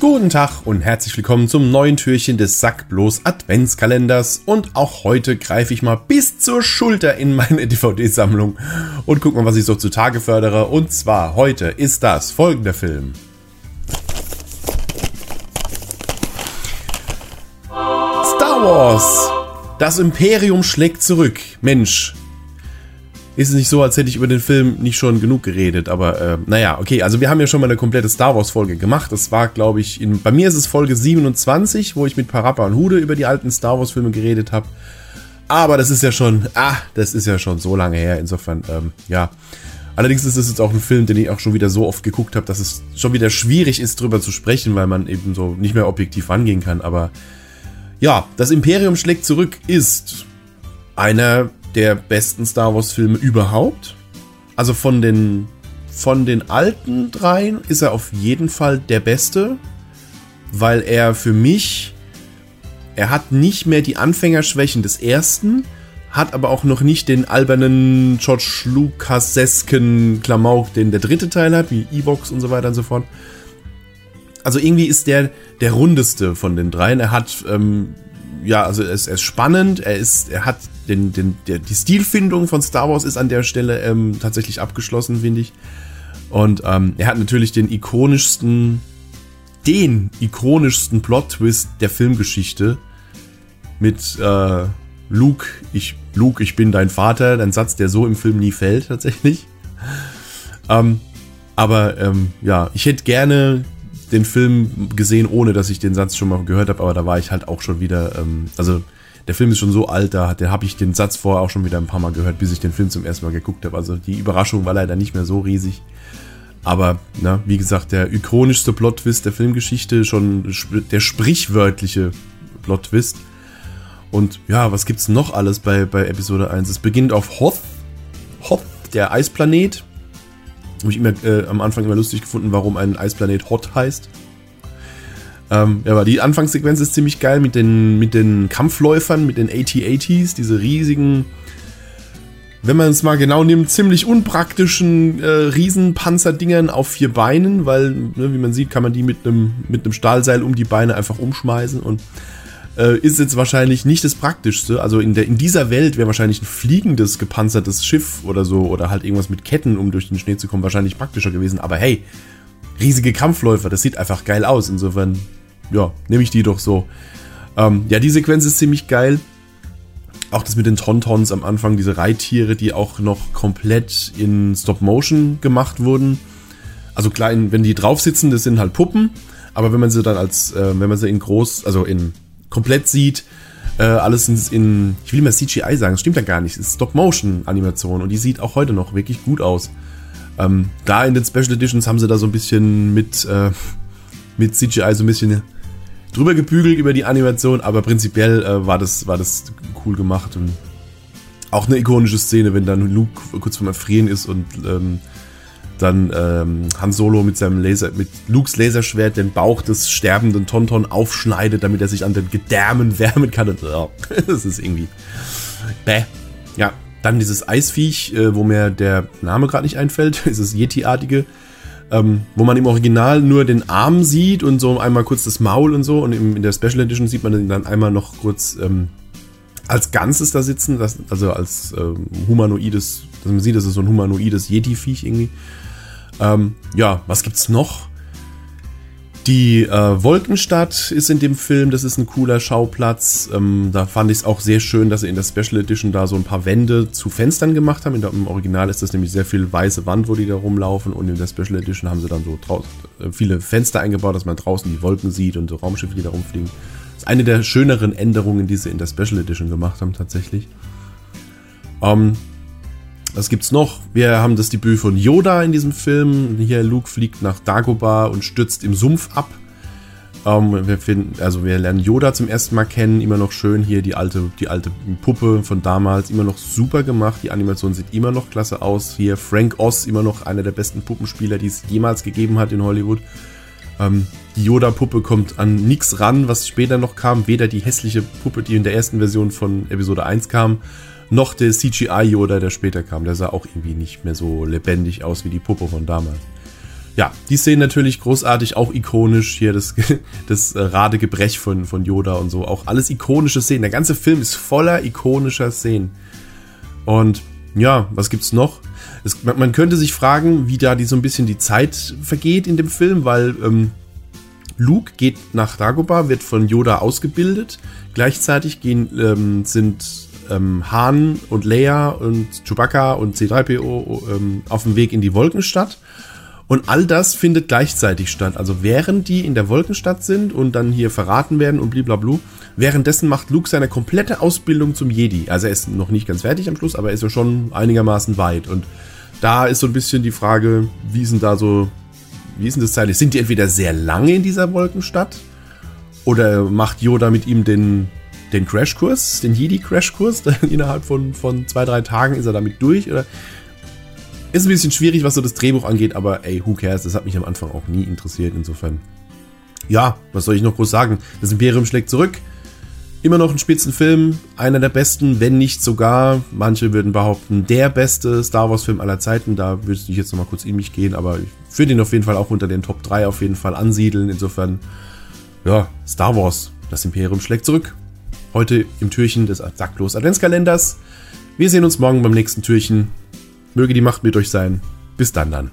Guten Tag und herzlich willkommen zum neuen Türchen des Sackblos Adventskalenders. Und auch heute greife ich mal bis zur Schulter in meine DVD-Sammlung und guck mal, was ich so zutage fördere. Und zwar heute ist das folgender Film. Star Wars. Das Imperium schlägt zurück. Mensch, ist es nicht so, als hätte ich über den Film nicht schon genug geredet, aber äh, naja, okay, also wir haben ja schon mal eine komplette Star Wars Folge gemacht. Das war, glaube ich, in, bei mir ist es Folge 27, wo ich mit Parappa und Hude über die alten Star Wars Filme geredet habe. Aber das ist ja schon, ah, das ist ja schon so lange her, insofern, ähm, ja. Allerdings ist es jetzt auch ein Film, den ich auch schon wieder so oft geguckt habe, dass es schon wieder schwierig ist, drüber zu sprechen, weil man eben so nicht mehr objektiv rangehen kann. Aber ja, das Imperium schlägt zurück ist einer der besten Star Wars-Filme überhaupt. Also von den, von den alten dreien ist er auf jeden Fall der beste, weil er für mich, er hat nicht mehr die Anfängerschwächen des ersten, hat aber auch noch nicht den albernen George Lucasesken Klamauk, den der dritte Teil hat, wie Evox und so weiter und so fort. Also irgendwie ist der der rundeste von den dreien. Er hat ähm, ja, also er ist, er ist, spannend, er ist, er hat den, den, der, die Stilfindung von Star Wars ist an der Stelle ähm, tatsächlich abgeschlossen, finde ich. Und ähm, er hat natürlich den ikonischsten, den ikonischsten Plot-Twist der Filmgeschichte mit äh, Luke, ich, Luke, ich bin dein Vater, ein Satz, der so im Film nie fällt, tatsächlich. Ähm, aber ähm, ja, ich hätte gerne den Film gesehen, ohne dass ich den Satz schon mal gehört habe, aber da war ich halt auch schon wieder, ähm, also der Film ist schon so alt, da habe ich den Satz vorher auch schon wieder ein paar Mal gehört, bis ich den Film zum ersten Mal geguckt habe. Also die Überraschung war leider nicht mehr so riesig. Aber, na, wie gesagt, der ikonischste Plot-Twist der Filmgeschichte, schon der sprichwörtliche Plot-Twist. Und ja, was gibt's noch alles bei, bei Episode 1? Es beginnt auf Hoth, Hoth, der Eisplanet. Habe ich immer äh, am Anfang immer lustig gefunden, warum ein Eisplanet Hot heißt. Ähm, ja, aber die Anfangssequenz ist ziemlich geil mit den, mit den Kampfläufern, mit den AT-ATs, diese riesigen, wenn man es mal genau nimmt, ziemlich unpraktischen äh, Riesenpanzerdingern auf vier Beinen, weil, ne, wie man sieht, kann man die mit einem mit einem Stahlseil um die Beine einfach umschmeißen und äh, ist jetzt wahrscheinlich nicht das Praktischste. Also in, der, in dieser Welt wäre wahrscheinlich ein fliegendes, gepanzertes Schiff oder so oder halt irgendwas mit Ketten, um durch den Schnee zu kommen, wahrscheinlich praktischer gewesen. Aber hey, riesige Kampfläufer, das sieht einfach geil aus. Insofern, ja, nehme ich die doch so. Ähm, ja, die Sequenz ist ziemlich geil. Auch das mit den Tontons am Anfang, diese Reittiere, die auch noch komplett in Stop-Motion gemacht wurden. Also klein, wenn die drauf sitzen, das sind halt Puppen. Aber wenn man sie dann als, äh, wenn man sie in groß, also in komplett sieht. Äh, alles in, in, ich will mal CGI sagen, das stimmt ja gar nicht. Es ist Stop-Motion-Animation und die sieht auch heute noch wirklich gut aus. Ähm, da in den Special Editions haben sie da so ein bisschen mit, äh, mit CGI so ein bisschen drüber gebügelt über die Animation, aber prinzipiell äh, war, das, war das cool gemacht und auch eine ikonische Szene, wenn dann Luke kurz vorm Erfrieren ist und ähm, dann ähm, Han Solo mit seinem Laser, mit Lukes Laserschwert den Bauch des sterbenden Tonton aufschneidet, damit er sich an den Gedärmen wärmen kann. Und, oh, das ist irgendwie. Bäh. Ja, dann dieses Eisviech, äh, wo mir der Name gerade nicht einfällt, dieses Yeti-artige, ähm, wo man im Original nur den Arm sieht und so einmal kurz das Maul und so. Und im, in der Special Edition sieht man dann einmal noch kurz ähm, als Ganzes da sitzen, das, also als ähm, humanoides, dass man sieht, das ist so ein humanoides Yeti-Viech irgendwie. Ähm, ja, was gibt's noch? Die äh, Wolkenstadt ist in dem Film, das ist ein cooler Schauplatz. Ähm, da fand ich es auch sehr schön, dass sie in der Special Edition da so ein paar Wände zu Fenstern gemacht haben. Der, Im Original ist das nämlich sehr viel weiße Wand, wo die da rumlaufen. Und in der Special Edition haben sie dann so äh, viele Fenster eingebaut, dass man draußen die Wolken sieht und so Raumschiffe, die da rumfliegen. Das ist eine der schöneren Änderungen, die sie in der Special Edition gemacht haben, tatsächlich. Ähm, was gibt's noch? Wir haben das Debüt von Yoda in diesem Film. Hier Luke fliegt nach Dagobah und stürzt im Sumpf ab. Ähm, wir finden, also wir lernen Yoda zum ersten Mal kennen, immer noch schön hier die alte, die alte Puppe von damals, immer noch super gemacht. Die Animation sieht immer noch klasse aus. Hier Frank Oz, immer noch einer der besten Puppenspieler, die es jemals gegeben hat in Hollywood. Ähm, die Yoda-Puppe kommt an nichts ran, was später noch kam. Weder die hässliche Puppe, die in der ersten Version von Episode 1 kam, noch der CGI Yoda, der später kam. Der sah auch irgendwie nicht mehr so lebendig aus wie die Puppe von damals. ja, die Szenen natürlich großartig, auch ikonisch. Hier das, das Radegebrech von, von Yoda und so. Auch alles ikonische Szenen. Der ganze Film ist voller ikonischer Szenen. Und ja, was gibt's noch? Es, man, man, könnte sich fragen, wie da die so ein bisschen die Zeit vergeht in dem Film, weil ähm, Luke geht nach Dagobah, wird von Yoda ausgebildet. Gleichzeitig gehen, ähm, sind ähm, Han und Leia und Chewbacca und C3PO ähm, auf dem Weg in die Wolkenstadt. Und all das findet gleichzeitig statt. Also während die in der Wolkenstadt sind und dann hier verraten werden und blablabla, währenddessen macht Luke seine komplette Ausbildung zum Jedi. Also er ist noch nicht ganz fertig am Schluss, aber er ist ja schon einigermaßen weit. Und da ist so ein bisschen die Frage, wie denn da so, wie ist denn das zeitlich? Sind die entweder sehr lange in dieser Wolkenstadt? Oder macht Yoda mit ihm den, den Crashkurs, den Jedi-Crashkurs? Innerhalb von, von zwei, drei Tagen ist er damit durch? Oder ist ein bisschen schwierig, was so das Drehbuch angeht, aber ey, who cares? Das hat mich am Anfang auch nie interessiert. Insofern, ja, was soll ich noch groß sagen? Das Imperium schlägt zurück. Immer noch ein Spitzenfilm, einer der besten, wenn nicht sogar, manche würden behaupten, der beste Star Wars-Film aller Zeiten. Da würde ich jetzt nochmal kurz in mich gehen, aber ich würde ihn auf jeden Fall auch unter den Top 3 auf jeden Fall ansiedeln. Insofern, ja, Star Wars, das Imperium schlägt zurück. Heute im Türchen des Sacklos Adventskalenders. Wir sehen uns morgen beim nächsten Türchen. Möge die Macht mit euch sein. Bis dann dann.